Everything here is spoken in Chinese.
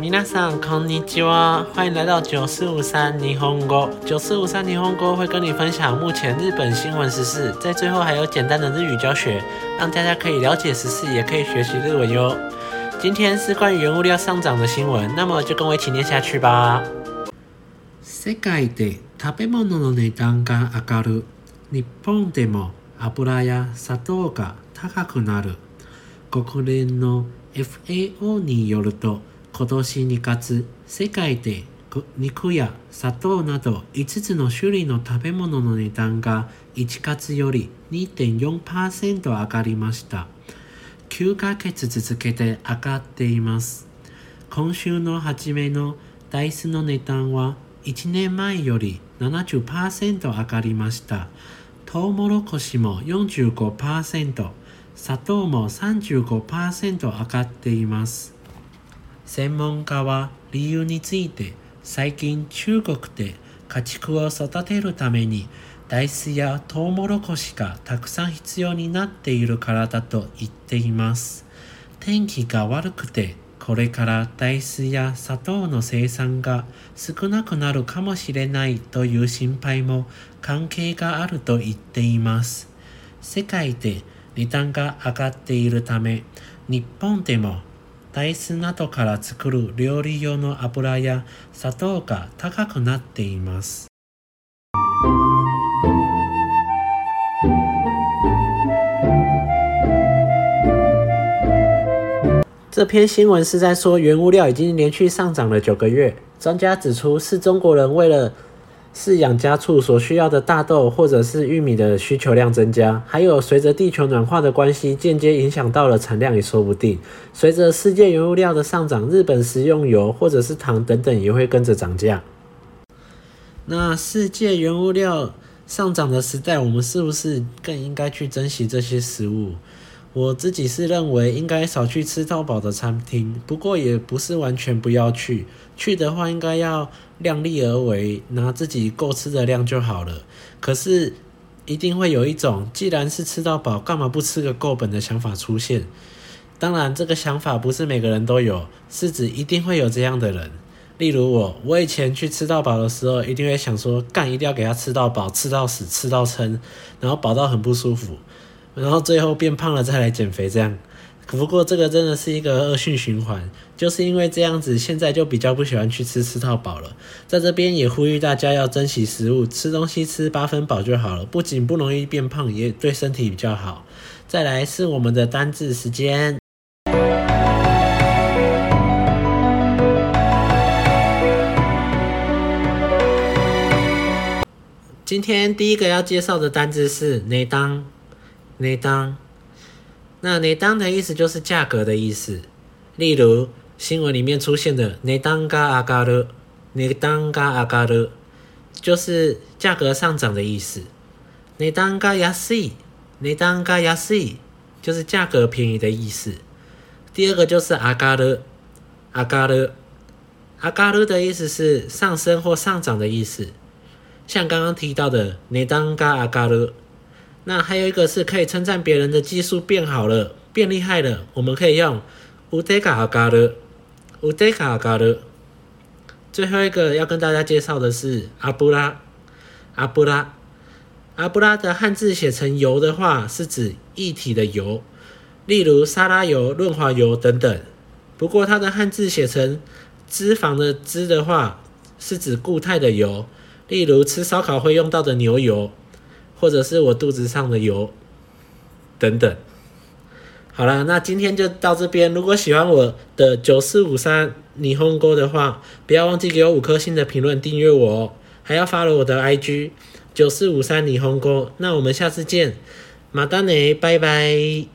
皆さんこんにちは，欢迎来到九四五三霓虹国。九四五三霓虹国会跟你分享目前日本新闻时事，在最后还有简单的日语教学，让大家可以了解时事，也可以学习日文哟。今天是关于原物料上涨的新闻，那么就跟我一起念下去吧。世界で食べ物の値段が上がる。日本でも油や砂糖が高くなる。国連の FAO によると、 今年2月、世界で肉や砂糖など5つの種類の食べ物の値段が1月より2.4%上がりました。9ヶ月続けて上がっています。今週の初めのダイスの値段は1年前より70%上がりました。トウモロコシも45%、砂糖も35%上がっています。専門家は理由について最近中国で家畜を育てるために大豆やトウモロコシがたくさん必要になっているからだと言っています。天気が悪くてこれから大豆や砂糖の生産が少なくなるかもしれないという心配も関係があると言っています。世界で値段が上がっているため、日本でも大豆などから作る料理用の油や砂糖が高くなっています。这篇新闻是在说，原物料已经连续上涨了九个月。专家指出，是中国人为了 饲养家畜所需要的大豆或者是玉米的需求量增加，还有随着地球暖化的关系，间接影响到了产量也说不定。随着世界原物料的上涨，日本食用油或者是糖等等也会跟着涨价。那世界原物料上涨的时代，我们是不是更应该去珍惜这些食物？我自己是认为应该少去吃到饱的餐厅，不过也不是完全不要去。去的话，应该要量力而为，拿自己够吃的量就好了。可是一定会有一种，既然是吃到饱，干嘛不吃个够本的想法出现。当然，这个想法不是每个人都有，是指一定会有这样的人。例如我，我以前去吃到饱的时候，一定会想说，干一定要给他吃到饱，吃到死，吃到撑，然后饱到很不舒服。然后最后变胖了再来减肥，这样。不过这个真的是一个恶性循环，就是因为这样子，现在就比较不喜欢去吃吃到饱了。在这边也呼吁大家要珍惜食物，吃东西吃八分饱就好了，不仅不容易变胖，也对身体比较好。再来是我们的单字时间。今天第一个要介绍的单字是内当。内当，那内当的意思就是价格的意思。例如新闻里面出现的内当が上がる、内当が上がる，就是价格上涨的意思。内当が安い、内当が安い，就是价格便宜的意思。第二个就是上がる、上がる、上がる的意思是上升或上涨的意思。像刚刚提到的内当が上がる。 那还有一个是可以称赞别人的技术变好了、变厉害了，我们可以用腕が上がる、腕が上がる。最后一个要跟大家介绍的是阿布拉、阿布拉、阿布拉的汉字写成油的话，是指液体的油，例如沙拉油、润滑油等等。不过它的汉字写成脂肪的脂的话，是指固态的油，例如吃烧烤会用到的牛油。 或者是我肚子上的油，等等。好了，那今天就到这边。如果喜欢我的九四五三霓虹沟的话，不要忘记给我五颗星的评论，订阅我哦，还要发了我的 IG 九四五三霓虹沟。那我们下次见，马丹内，拜拜。